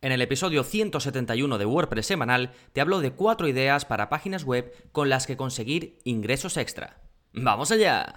En el episodio 171 de WordPress semanal te hablo de cuatro ideas para páginas web con las que conseguir ingresos extra. ¡Vamos allá!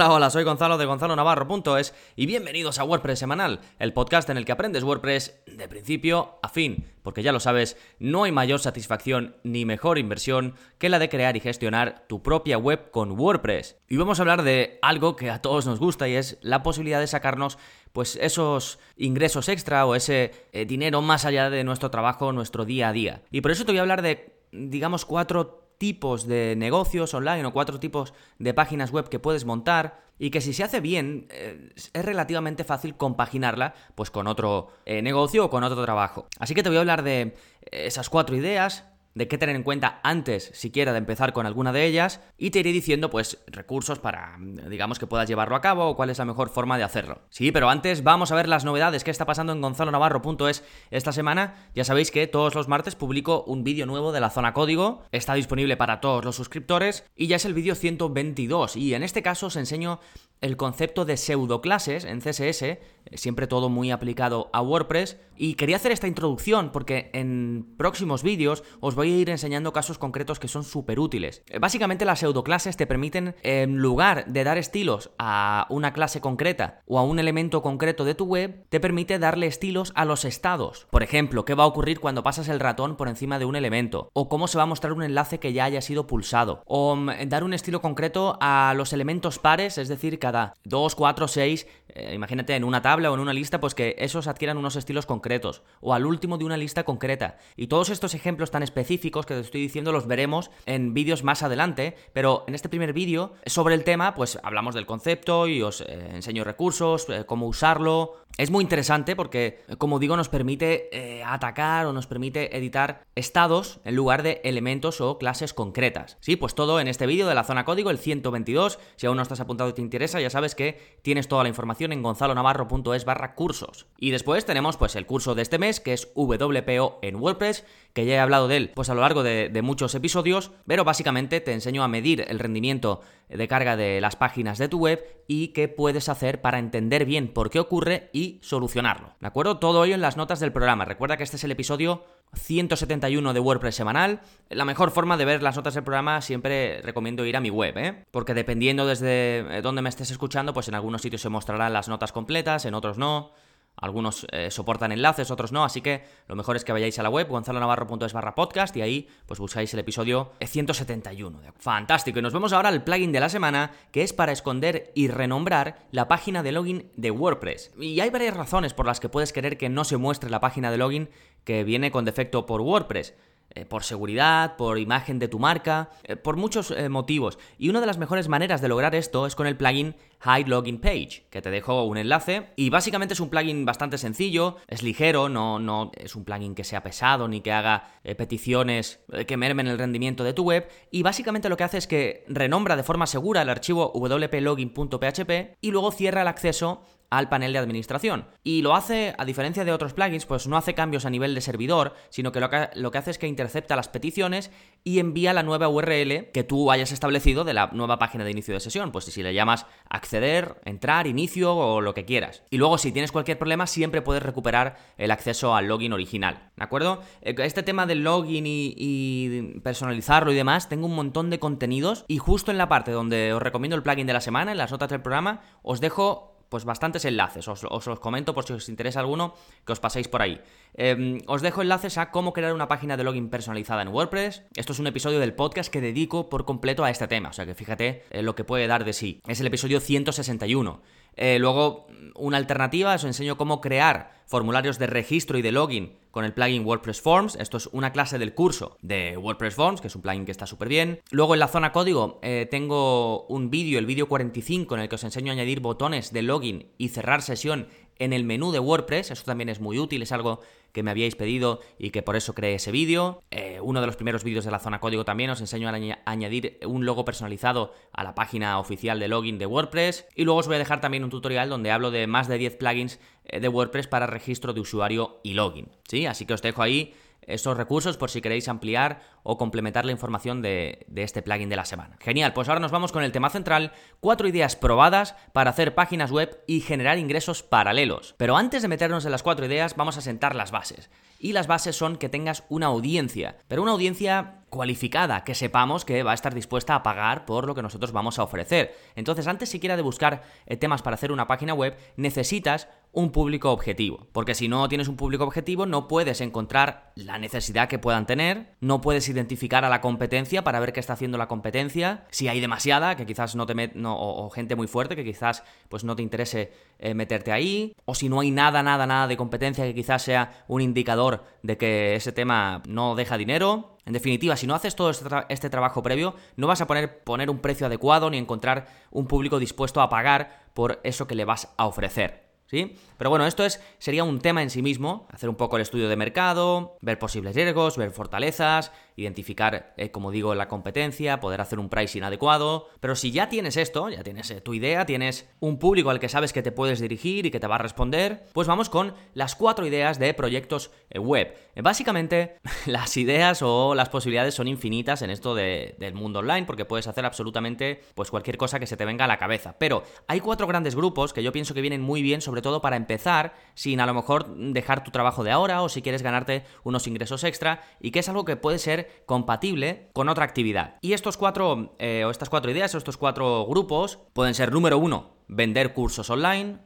Hola, hola, soy Gonzalo de Gonzalo Navarro.es y bienvenidos a WordPress Semanal, el podcast en el que aprendes WordPress de principio a fin, porque ya lo sabes, no hay mayor satisfacción ni mejor inversión que la de crear y gestionar tu propia web con WordPress. Y vamos a hablar de algo que a todos nos gusta y es la posibilidad de sacarnos pues esos ingresos extra o ese eh, dinero más allá de nuestro trabajo, nuestro día a día. Y por eso te voy a hablar de digamos cuatro tipos de negocios online o cuatro tipos de páginas web que puedes montar y que si se hace bien eh, es relativamente fácil compaginarla pues con otro eh, negocio o con otro trabajo. Así que te voy a hablar de esas cuatro ideas, de qué tener en cuenta antes siquiera de empezar con alguna de ellas y te iré diciendo pues recursos para digamos que puedas llevarlo a cabo o cuál es la mejor forma de hacerlo. Sí, pero antes vamos a ver las novedades que está pasando en gonzalonavarro.es esta semana. Ya sabéis que todos los martes publico un vídeo nuevo de la zona código, está disponible para todos los suscriptores y ya es el vídeo 122 y en este caso os enseño el concepto de pseudoclases en CSS, siempre todo muy aplicado a WordPress, y quería hacer esta introducción porque en próximos vídeos os voy a ir enseñando casos concretos que son súper útiles. Básicamente las pseudoclases te permiten, en lugar de dar estilos a una clase concreta o a un elemento concreto de tu web, te permite darle estilos a los estados. Por ejemplo, qué va a ocurrir cuando pasas el ratón por encima de un elemento, o cómo se va a mostrar un enlace que ya haya sido pulsado, o mm, dar un estilo concreto a los elementos pares, es decir, cada 2, 4, 6, imagínate en una tabla o en una lista, pues que esos adquieran unos estilos concretos, o al último de una lista concreta. Y todos estos ejemplos tan específicos que te estoy diciendo los veremos en vídeos más adelante, pero en este primer vídeo sobre el tema, pues hablamos del concepto y os eh, enseño recursos, eh, cómo usarlo. Es muy interesante porque, como digo, nos permite eh, atacar o nos permite editar estados en lugar de elementos o clases concretas. Sí, pues todo en este vídeo de la zona código, el 122. Si aún no estás apuntado y te interesa, ya sabes que tienes toda la información en gonzalonavarro.es barra cursos. Y después tenemos pues el curso de este mes, que es WPO en WordPress, que ya he hablado de él pues a lo largo de, muchos episodios, pero básicamente te enseño a medir el rendimiento de carga de las páginas de tu web y qué puedes hacer para entender bien por qué ocurre y solucionarlo. ¿De acuerdo? Todo ello en las notas del programa. Recuerda que este es el episodio 171 de WordPress semanal. La mejor forma de ver las notas del programa siempre recomiendo ir a mi web, ¿eh? Porque dependiendo desde eh, dónde me estés escuchando, pues en algunos sitios se mostrarán las notas completas, en otros no. Algunos eh, soportan enlaces, otros no, así que lo mejor es que vayáis a la web gonzalonavarro.es barra podcast y ahí pues buscáis el episodio 171. Fantástico, y nos vemos ahora al plugin de la semana que es para esconder y renombrar la página de login de WordPress. Y hay varias razones por las que puedes querer que no se muestre la página de login que viene con defecto por WordPress. Eh, por seguridad, por imagen de tu marca, eh, por muchos eh, motivos. Y una de las mejores maneras de lograr esto es con el plugin Hide Login Page, que te dejo un enlace. Y básicamente es un plugin bastante sencillo, es ligero, no, no es un plugin que sea pesado ni que haga peticiones que mermen el rendimiento de tu web. Y básicamente lo que hace es que renombra de forma segura el archivo wplogin.php y luego cierra el acceso al panel de administración. Y lo hace, a diferencia de otros plugins, pues no hace cambios a nivel de servidor, sino que lo que, lo que hace es que intercepta las peticiones y envía la nueva URL que tú hayas establecido de la nueva página de inicio de sesión. Pues si le llamas acceder, entrar, inicio o lo que quieras. Y luego, si tienes cualquier problema, siempre puedes recuperar el acceso al login original. ¿De acuerdo? Eh, este tema del login y, y personalizarlo y demás, tengo un montón de contenidos y justo en la parte donde os recomiendo el plugin de la semana, en las notas del programa, os dejo pues bastantes enlaces. Os, los comento por si os interesa alguno, que os paséis por ahí. Em, os dejo enlaces a cómo crear una página de login personalizada en WordPress. Esto es un episodio del podcast que dedico por completo a este tema, o sea que fíjate eh, lo que puede dar de sí. Es el episodio 161. Eh, luego, una alternativa, os enseño cómo crear formularios de registro y de login con el plugin WordPress Forms. Esto es una clase del curso de WordPress Forms, que es un plugin que está súper bien. Luego en la zona código eh, tengo un vídeo, el vídeo 45, en el que os enseño a añadir botones de login y cerrar sesión en el menú de WordPress. Eso también es muy útil, es algo que me habíais pedido y que por eso creé ese vídeo. Eh, uno de los primeros vídeos de la zona código también os enseño a añadir un logo personalizado a la página oficial de login de WordPress. Y luego os voy a dejar también un tutorial donde hablo de más de 10 plugins eh, de WordPress para registro de usuario y login. ¿Sí? Así que os dejo ahí esos recursos por si queréis ampliar o complementar la información de, de, este plugin de la semana. Genial, pues ahora nos vamos con el tema central, cuatro ideas probadas para hacer páginas web y generar ingresos paralelos. Pero antes de meternos en las cuatro ideas, vamos a sentar las bases. Y las bases son que tengas una audiencia, pero una audiencia cualificada, que sepamos que va a estar dispuesta a pagar por lo que nosotros vamos a ofrecer. Entonces, antes siquiera de buscar eh, temas para hacer una página web, necesitas un público objetivo. Porque si no tienes un público objetivo, no puedes encontrar la necesidad que puedan tener, no puedes identificar a la competencia para ver qué está haciendo la competencia, si hay demasiada, que quizás no te met o, gente muy fuerte, que quizás pues no te interese eh, meterte ahí, o si no hay nada, nada, nada de competencia, que quizás sea un indicador de que ese tema no deja dinero. En definitiva, si no haces todo este, este, trabajo previo, no vas a poner, poner un precio adecuado ni encontrar un público dispuesto a pagar por eso que le vas a ofrecer. ¿Sí? Pero bueno, esto es, sería un tema en sí mismo, hacer un poco el estudio de mercado, ver posibles riesgos, ver fortalezas, identificar, eh, como digo, la competencia, poder hacer un pricing adecuado. Pero si ya tienes esto, ya tienes eh, tu idea, tienes un público al que sabes que te puedes dirigir y que te va a responder, pues vamos con las cuatro ideas de proyectos eh, web. básicamente, las ideas o las posibilidades son infinitas en esto del mundo online, porque puedes hacer absolutamente pues cualquier cosa que se te venga a la cabeza. Pero hay cuatro grandes grupos que yo pienso que vienen muy bien, sobre todo para empezar, sin a lo mejor dejar tu trabajo de ahora o si quieres ganarte unos ingresos extra, y que es algo que puede ser compatible con otra actividad. Y estos cuatro, eh, o estas cuatro ideas, o estos cuatro grupos, pueden ser número uno, vender cursos online.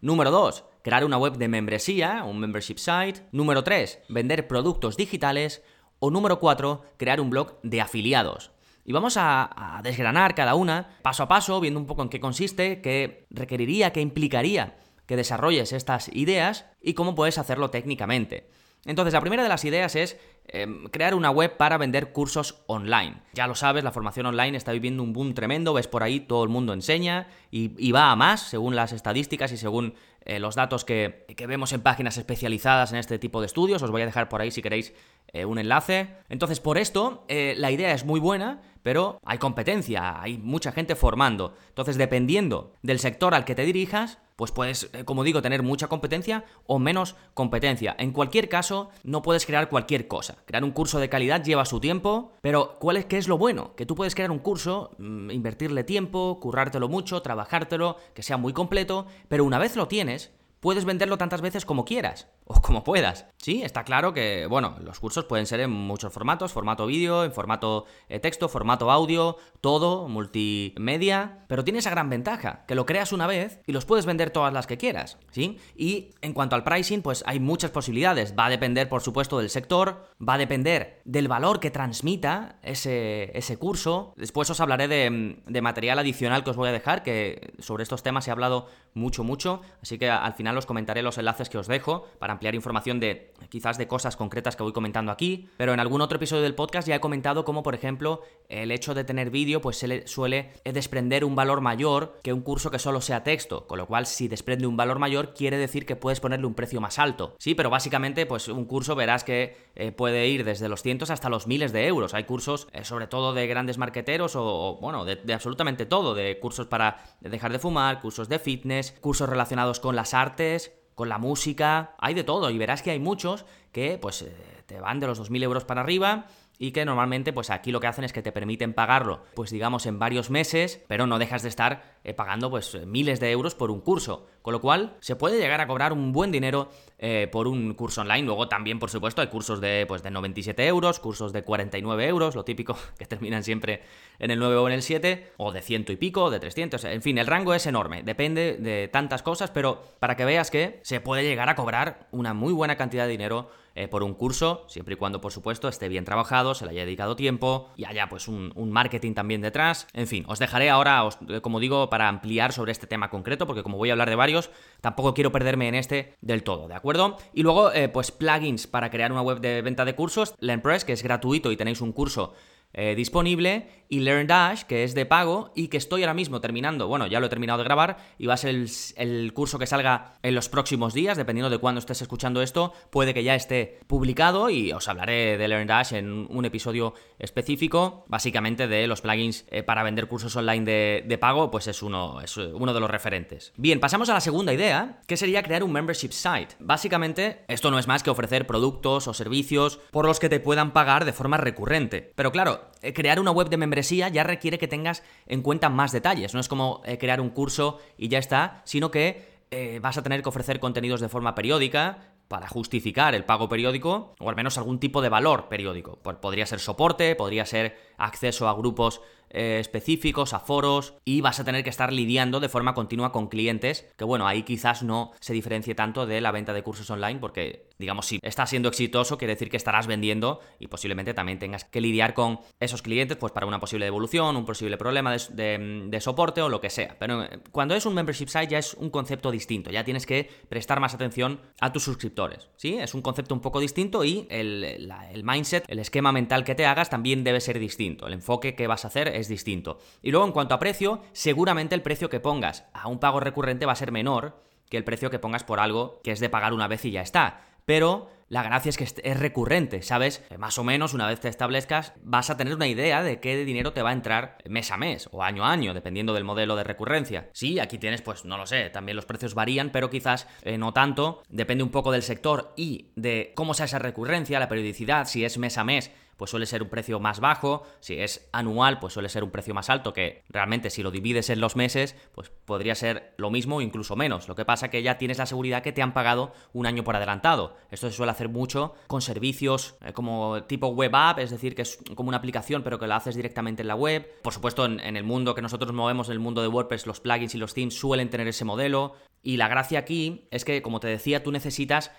Número dos, crear una web de membresía, un membership site. Número tres, vender productos digitales. O número cuatro, crear un blog de afiliados. Y vamos a, a, desgranar cada una paso a paso, viendo un poco en qué consiste, qué requeriría, qué implicaría que desarrolles estas ideas y cómo puedes hacerlo técnicamente. Entonces, la primera de las ideas es em, crear una web para vender cursos online. Ya lo sabes, la formación online está viviendo un boom tremendo, ves por ahí, todo el mundo enseña y, va a más, según las estadísticas y según eh, los datos que, vemos en páginas especializadas en este tipo de estudios. Os voy a dejar por ahí si queréis eh, un enlace. Entonces, por esto, eh, la idea es muy buena, pero hay competencia, hay mucha gente formando. Entonces, dependiendo del sector al que te dirijas, pues puedes, eh, como digo, tener mucha competencia o menos competencia. En cualquier caso, no puedes crear cualquier cosa. Crear un curso de calidad lleva su tiempo, pero ¿cuál es, qué es lo bueno? Que tú puedes crear un curso, mm, invertirle tiempo, currártelo mucho, trabajártelo, que sea muy completo, pero una vez lo tienes, puedes venderlo tantas veces como quieras como puedas. Sí, está claro que, bueno, los cursos pueden ser en muchos formatos, formato vídeo, en formato eh, texto, formato audio, todo, multimedia, pero tiene esa gran ventaja, que lo creas una vez y los puedes vender todas las que quieras, ¿sí? Y en cuanto al pricing, pues hay muchas posibilidades, va a depender, por supuesto, del sector, va a depender del valor que transmita ese, ese curso, después os hablaré de, de material adicional que os voy a dejar, que sobre estos temas he hablado mucho, mucho, así que al final os comentaré los enlaces que os dejo para ampliar información de quizás de cosas concretas que voy comentando aquí, pero en algún otro episodio del podcast ya he comentado cómo, por ejemplo, el hecho de tener vídeo pues se le suele desprender un valor mayor que un curso que solo sea texto, con lo cual si desprende un valor mayor quiere decir que puedes ponerle un precio más alto. Sí, pero básicamente pues un curso verás que eh, puede ir desde los cientos hasta los miles de euros. Hay cursos eh, sobre todo de grandes marqueteros o, bueno, de absolutamente todo, de cursos para dejar de fumar, cursos de fitness, cursos relacionados con las artes, con la música, hay de todo y verás que hay muchos que pues eh, te van de los 2.000 euros para arriba y que normalmente pues aquí lo que hacen es que te permiten pagarlo pues digamos en varios meses pero no dejas de estar eh, pagando pues miles de euros por un curso con lo cual se puede llegar a cobrar un buen dinero eh, por un curso online luego también por supuesto hay cursos de pues de 97 euros cursos de 49 euros lo típico que terminan siempre en el 9 o en el 7 o de ciento y pico de 300 en fin el rango es enorme depende de tantas cosas pero para que veas que se puede llegar a cobrar una muy buena cantidad de dinero eh, por un curso, siempre y cuando, por supuesto, esté bien trabajado, se le haya dedicado tiempo y haya pues un, marketing también detrás. En fin, os dejaré ahora, eh, como digo, para ampliar sobre este tema concreto, porque como voy a hablar de varios, tampoco quiero perderme en este del todo, ¿de acuerdo? Y luego, eh, pues plugins para crear una web de venta de cursos, LearnPress, que es gratuito y tenéis un curso eh, disponible, y LearnDash, que es de pago y que estoy ahora mismo terminando, bueno, ya lo he terminado de grabar y va a ser el, curso que salga en los próximos días, dependiendo de cuándo estés escuchando esto, puede que ya esté publicado y os hablaré de LearnDash en un episodio específico, básicamente de los plugins eh, para vender cursos online de, pago, pues es uno, es uno de los referentes. Bien, pasamos a la segunda idea, que sería crear un membership site. Básicamente, esto no es más que ofrecer productos o servicios por los que te puedan pagar de forma recurrente. Pero claro, eh, crear una web de membresía ya requiere que tengas en cuenta más detalles. No es como eh, crear un curso y ya está, sino que eh, vas a tener que ofrecer contenidos de forma periódica para justificar el pago periódico, o al menos algún tipo de valor periódico. Podría ser soporte, podría ser acceso a grupos eh, específicos, a foros, y vas a tener que estar lidiando de forma continua con clientes, que bueno, ahí quizás no se diferencie tanto de la venta de cursos online, porque digamos, si estás siendo exitoso, quiere decir que estarás vendiendo y posiblemente también tengas que lidiar con esos clientes, pues para una posible devolución, un posible problema de, soporte o lo que sea. Pero eh, cuando es un membership site ya es un concepto distinto, ya tienes que prestar más atención a tus suscriptores, ¿sí? Es un concepto un poco distinto y el, el mindset, el esquema mental que te hagas también debe ser distinto, el enfoque que vas a hacer es distinto. Y luego en cuanto a precio, seguramente el precio que pongas a un pago recurrente va a ser menor que el precio que pongas por algo que es de pagar una vez y ya está. Pero la gracia es que es recurrente, ¿sabes? Más o menos una vez te establezcas vas a tener una idea de qué dinero te va a entrar mes a mes o año a año, dependiendo del modelo de recurrencia. Sí, aquí tienes, pues no lo sé, también los precios varían, pero quizás eh, no tanto, depende un poco del sector y de cómo sea esa recurrencia, la periodicidad, si es mes a mes pues suele ser un precio más bajo, si es anual, pues suele ser un precio más alto, que realmente si lo divides en los meses, pues podría ser lo mismo o incluso menos. Lo que pasa que ya tienes la seguridad que te han pagado un año por adelantado. Esto se suele hacer mucho con servicios eh, como tipo web app, es decir, que es como una aplicación pero que la haces directamente en la web. Por supuesto, en, en el mundo que nosotros movemos, en el mundo de WordPress, los plugins y los themes suelen tener ese modelo. Y la gracia aquí es que, como te decía, tú necesitas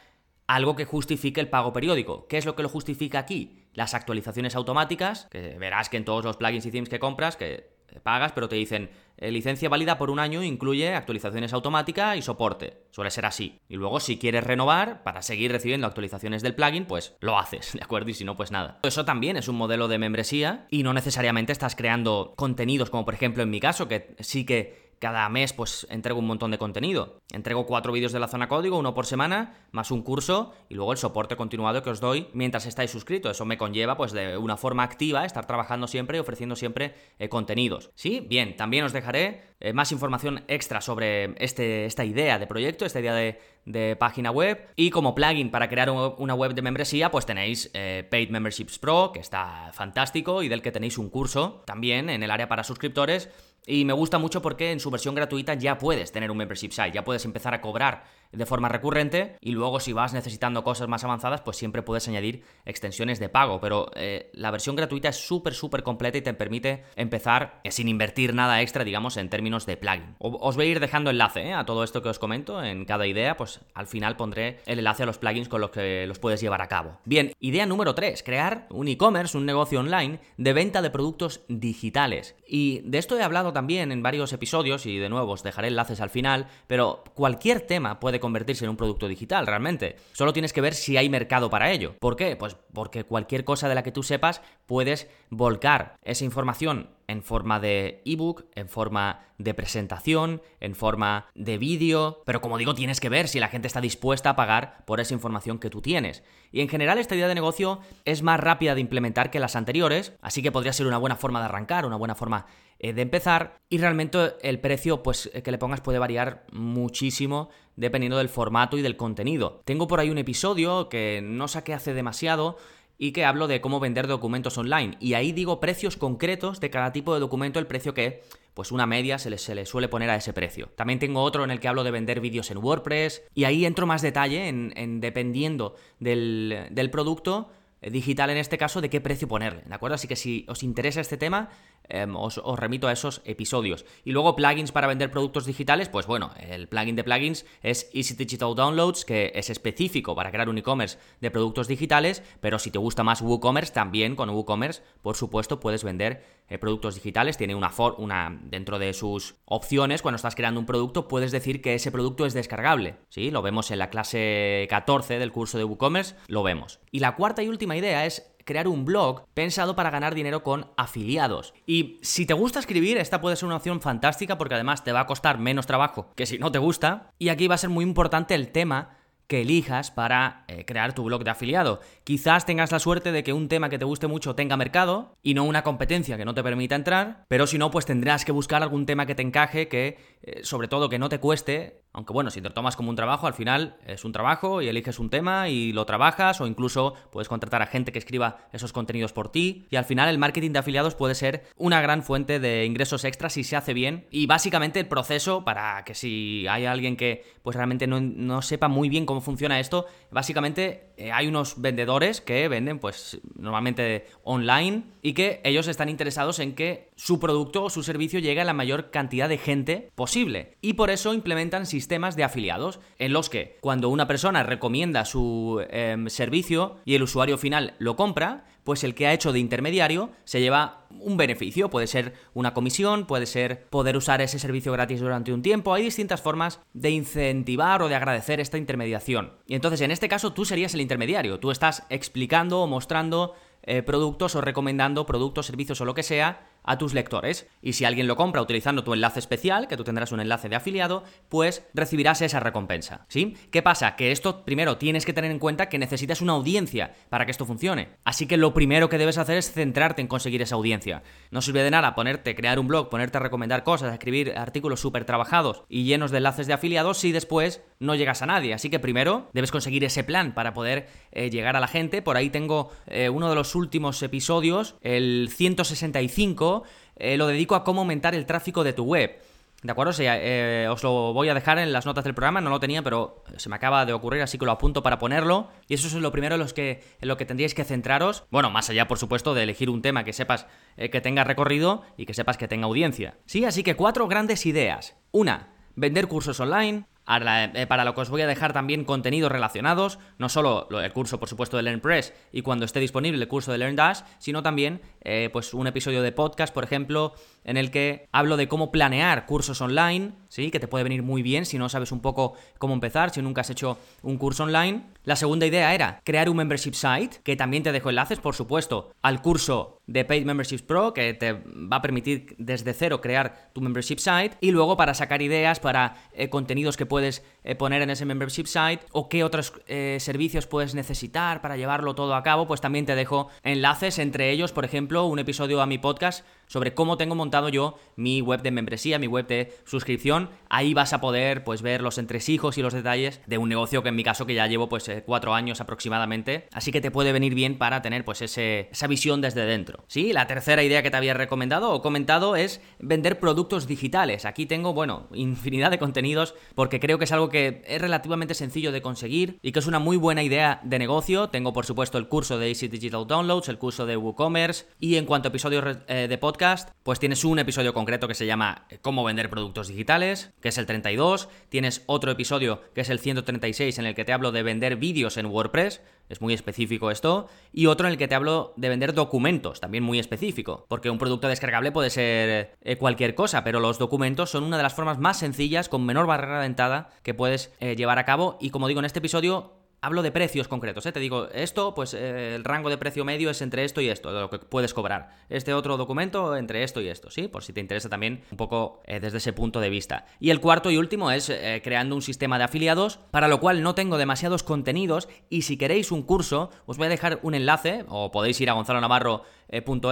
algo que justifique el pago periódico. ¿Qué es lo que lo justifica aquí? Las actualizaciones automáticas, que verás que en todos los plugins y themes que compras, que pagas, pero te dicen eh, licencia válida por un año incluye actualizaciones automáticas y soporte. Suele ser así. Y luego, si quieres renovar para seguir recibiendo actualizaciones del plugin, pues lo haces, ¿de acuerdo? Y si no, pues nada. Eso también es un modelo de membresía y no necesariamente estás creando contenidos, como por ejemplo en mi caso, que sí que cada mes pues entrego un montón de contenido. Entrego cuatro vídeos de la zona código, uno por semana, más un curso y luego el soporte continuado que os doy mientras estáis suscritos. Eso me conlleva pues de una forma activa estar trabajando siempre y ofreciendo siempre eh, contenidos. Sí, bien, también os dejaré eh, más información extra sobre este, esta idea de proyecto, esta idea de, página web. Y como plugin para crear una web de membresía, pues tenéis eh, Paid Memberships Pro, que está fantástico y del que tenéis un curso también en el área para suscriptores y me gusta mucho porque en su versión gratuita ya puedes tener un membership site, ya puedes empezar a cobrar de forma recurrente y luego si vas necesitando cosas más avanzadas pues siempre puedes añadir extensiones de pago, pero eh, la versión gratuita es súper súper completa y te permite empezar eh, sin invertir nada extra digamos en términos de plugin. os voy a ir dejando enlace eh, a todo esto que os comento en cada idea, pues al final pondré el enlace a los plugins con los que los puedes llevar a cabo. Bien, idea número 3, crear un e-commerce, un negocio online de venta de productos digitales. Y de esto he hablado también en varios episodios y de nuevo os dejaré enlaces al final, pero cualquier tema puede convertirse en un producto digital realmente. Solo tienes que ver si hay mercado para ello. ¿Por qué? Pues porque cualquier cosa de la que tú sepas puedes volcar esa información en forma de ebook, en forma de presentación, en forma de vídeo, pero como digo, tienes que ver si la gente está dispuesta a pagar por esa información que tú tienes. Y en general esta idea de negocio es más rápida de implementar que las anteriores, así que podría ser una buena forma de arrancar, una buena forma de empezar y realmente el precio pues que le pongas puede variar muchísimo dependiendo del formato y del contenido. Tengo por ahí un episodio que no saqué hace demasiado y que hablo de cómo vender documentos online. Y ahí digo precios concretos de cada tipo de documento, el precio que, pues una media se le, se le suele poner a ese precio. También tengo otro en el que hablo de vender vídeos en WordPress y ahí entro más detalle en, dependiendo del, del producto eh, digital en este caso de qué precio ponerle, ¿de acuerdo? Así que si os interesa este tema, Em, os, remito a esos episodios. Y luego plugins para vender productos digitales, pues bueno, el plugin de plugins es Easy Digital Downloads, que es específico para crear un e-commerce de productos digitales, pero si te gusta más WooCommerce, también con WooCommerce, por supuesto, puedes vender eh, productos digitales. Tiene una, dentro de sus opciones, cuando estás creando un producto, puedes decir que ese producto es descargable. ¿sí? Lo vemos en la clase 14 del curso de WooCommerce, lo vemos. Y la cuarta y última idea es crear un blog pensado para ganar dinero con afiliados. Y si te gusta escribir, esta puede ser una opción fantástica porque además te va a costar menos trabajo que si no te gusta. Y aquí va a ser muy importante el tema que elijas para eh, crear tu blog de afiliado. Quizás tengas la suerte de que un tema que te guste mucho tenga mercado y no una competencia que no te permita entrar, pero si no, pues tendrás que buscar algún tema que te encaje, que sobre todo que no te cueste aunque bueno, si te lo tomas como un trabajo, al final es un trabajo y eliges un tema y lo trabajas o incluso puedes contratar a gente que escriba esos contenidos por ti y al final el marketing de afiliados puede ser una gran fuente de ingresos extras si se hace bien y básicamente el proceso para que si hay alguien que pues realmente no, sepa muy bien cómo funciona esto, básicamente eh, hay unos vendedores que venden pues normalmente online y que ellos están interesados en que su producto o su servicio llegue a la mayor cantidad de gente posible. Y por eso implementan sistemas de afiliados en los que cuando una persona recomienda su em, servicio y el usuario final lo compra, pues el que ha hecho de intermediario se lleva un beneficio, puede ser una comisión, puede ser poder usar ese servicio gratis durante un tiempo, hay distintas formas de incentivar o de agradecer esta intermediación. Y entonces en este caso tú serías el intermediario, tú estás explicando o mostrando eh, productos o recomendando productos, servicios o lo que sea a tus lectores. Y si alguien lo compra utilizando tu enlace especial, que tú tendrás un enlace de afiliado, pues recibirás esa recompensa. ¿Sí? ¿Qué pasa? Que esto primero tienes que tener en cuenta que necesitas una audiencia para que esto funcione. Así que lo primero que debes hacer es centrarte en conseguir esa audiencia. No sirve de nada ponerte, crear un blog, ponerte a recomendar cosas, escribir artículos súper trabajados y llenos de enlaces de afiliados si después no llegas a nadie. Así que primero debes conseguir ese plan para poder eh, llegar a la gente. Por ahí tengo eh, uno de los últimos episodios, el 165 eh, lo dedico a cómo aumentar el tráfico de tu web. ¿De acuerdo? Eh, os lo voy a dejar en las notas del programa, no lo tenía, pero se me acaba de ocurrir, así que lo apunto para ponerlo. Y eso es lo primero en, los que, lo que tendríais que centraros. Bueno, más allá, por supuesto, de elegir un tema que sepas eh, que tenga recorrido y que sepas que tenga audiencia. Sí, así que cuatro grandes ideas. Una, vender cursos online. Eh, para lo que os voy a dejar también contenidos relacionados, no solo el curso, por supuesto, de LearnPress y cuando esté disponible el curso de LearnDash, sino también eh, pues un episodio de podcast, por ejemplo, en el que hablo de cómo planear cursos online, ¿sí? Que te puede venir muy bien si no sabes un poco cómo empezar, si nunca has hecho un curso online. La segunda idea era crear un membership site, que también te dejo enlaces, por supuesto, al curso de Paid Memberships Pro, que te va a permitir desde cero crear tu membership site, y luego para sacar ideas para eh, contenidos que puedes eh, poner en ese membership site, o qué otros eh, servicios puedes necesitar para llevarlo todo a cabo, pues también te dejo enlaces, entre ellos, por ejemplo, un episodio a mi podcast sobre cómo tengo montado yo mi web de membresía, mi web de suscripción. Ahí vas a poder pues ver los entresijos y los detalles de un negocio que en mi caso que ya llevo pues eh, cuatro años aproximadamente. Así que te puede venir bien para tener pues ese, esa visión desde dentro. Sí, la tercera idea que te había recomendado o comentado es vender productos digitales. Aquí tengo, bueno, infinidad de contenidos porque creo que es algo que es relativamente sencillo de conseguir y que es una muy buena idea de negocio. Tengo por supuesto el curso de Easy Digital Downloads, el curso de WooCommerce y en cuanto a episodios eh, de podcast pues tienes un episodio concreto que se llama Cómo vender productos digitales, que es el 32, tienes otro episodio que es el 136 en el que te hablo de vender vídeos en WordPress, es muy específico esto, y otro en el que te hablo de vender documentos, también muy específico, porque un producto descargable puede ser eh, cualquier cosa, pero los documentos son una de las formas más sencillas, con menor barrera de entrada, que puedes eh, llevar a cabo, y como digo en este episodio, hablo de precios concretos, ¿eh? te digo, esto, pues eh, el rango de precio medio es entre esto y esto, lo que puedes cobrar. Este otro documento entre esto y esto, ¿sí? Por si te interesa también un poco eh, desde ese punto de vista. Y el cuarto y último es eh, creando un sistema de afiliados, para lo cual no tengo demasiados contenidos y si queréis un curso, os voy a dejar un enlace, o podéis ir a Gonzalo Navarro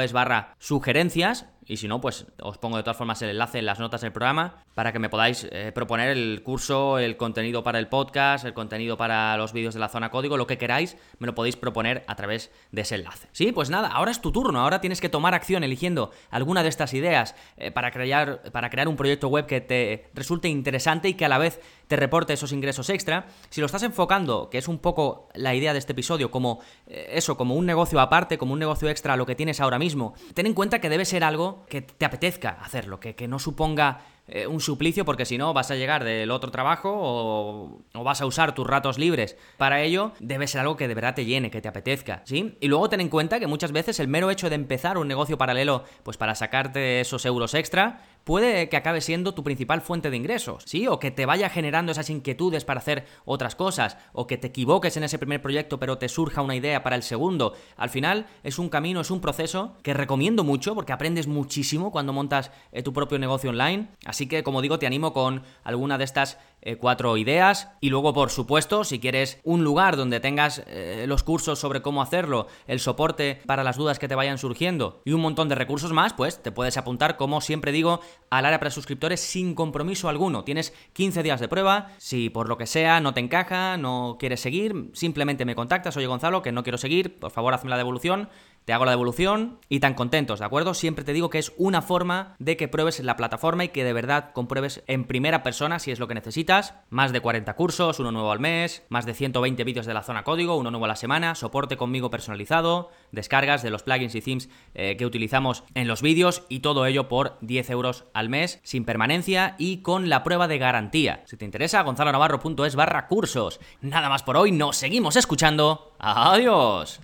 es barra sugerencias y si no, pues os pongo de todas formas el enlace en las notas del programa para que me podáis eh, proponer el curso, el contenido para el podcast, el contenido para los vídeos de la zona código, lo que queráis, me lo podéis proponer a través de ese enlace. Sí, pues nada, ahora es tu turno, ahora tienes que tomar acción eligiendo alguna de estas ideas eh, para, crear, para crear un proyecto web que te resulte interesante y que a la vez te reporte esos ingresos extra. Si lo estás enfocando, que es un poco la idea de este episodio, como eh, eso, como un negocio aparte, como un negocio extra lo que tienes ahora mismo, ten en cuenta que debe ser algo que te apetezca hacerlo, que, que no suponga eh, un suplicio porque si no vas a llegar del otro trabajo o, o, vas a usar tus ratos libres para ello, debe ser algo que de verdad te llene, que te apetezca, ¿sí? Y luego ten en cuenta que muchas veces el mero hecho de empezar un negocio paralelo, pues para sacarte esos euros extra, puede que acabe siendo tu principal fuente de ingresos, ¿sí? O que te vaya generando esas inquietudes para hacer otras cosas, o que te equivoques en ese primer proyecto pero te surja una idea para el segundo. Al final es un camino, es un proceso que recomiendo mucho porque aprendes muchísimo cuando montas eh, tu propio negocio online. Así que, como digo, te animo con alguna de estas eh, cuatro ideas. Y luego, por supuesto, si quieres un lugar donde tengas eh, los cursos sobre cómo hacerlo, el soporte para las dudas que te vayan surgiendo y un montón de recursos más, pues te puedes apuntar, como siempre digo, al área para suscriptores sin compromiso alguno. Tienes 15 días de prueba. Si por lo que sea no te encaja, no quieres seguir, simplemente me contactas. Oye Gonzalo, que no quiero seguir, por favor hazme la devolución te hago la devolución y tan contentos, ¿de acuerdo? Siempre te digo que es una forma de que pruebes la plataforma y que de verdad compruebes en primera persona si es lo que necesitas. Más de 40 cursos, uno nuevo al mes, más de 120 vídeos de la zona código, uno nuevo a la semana, soporte conmigo personalizado, descargas de los plugins y themes eh, que utilizamos en los vídeos y todo ello por 10 euros al mes, sin permanencia y con la prueba de garantía. Si te interesa, gonzalonavarro.es barra cursos. Nada más por hoy, nos seguimos escuchando. ¡Adiós!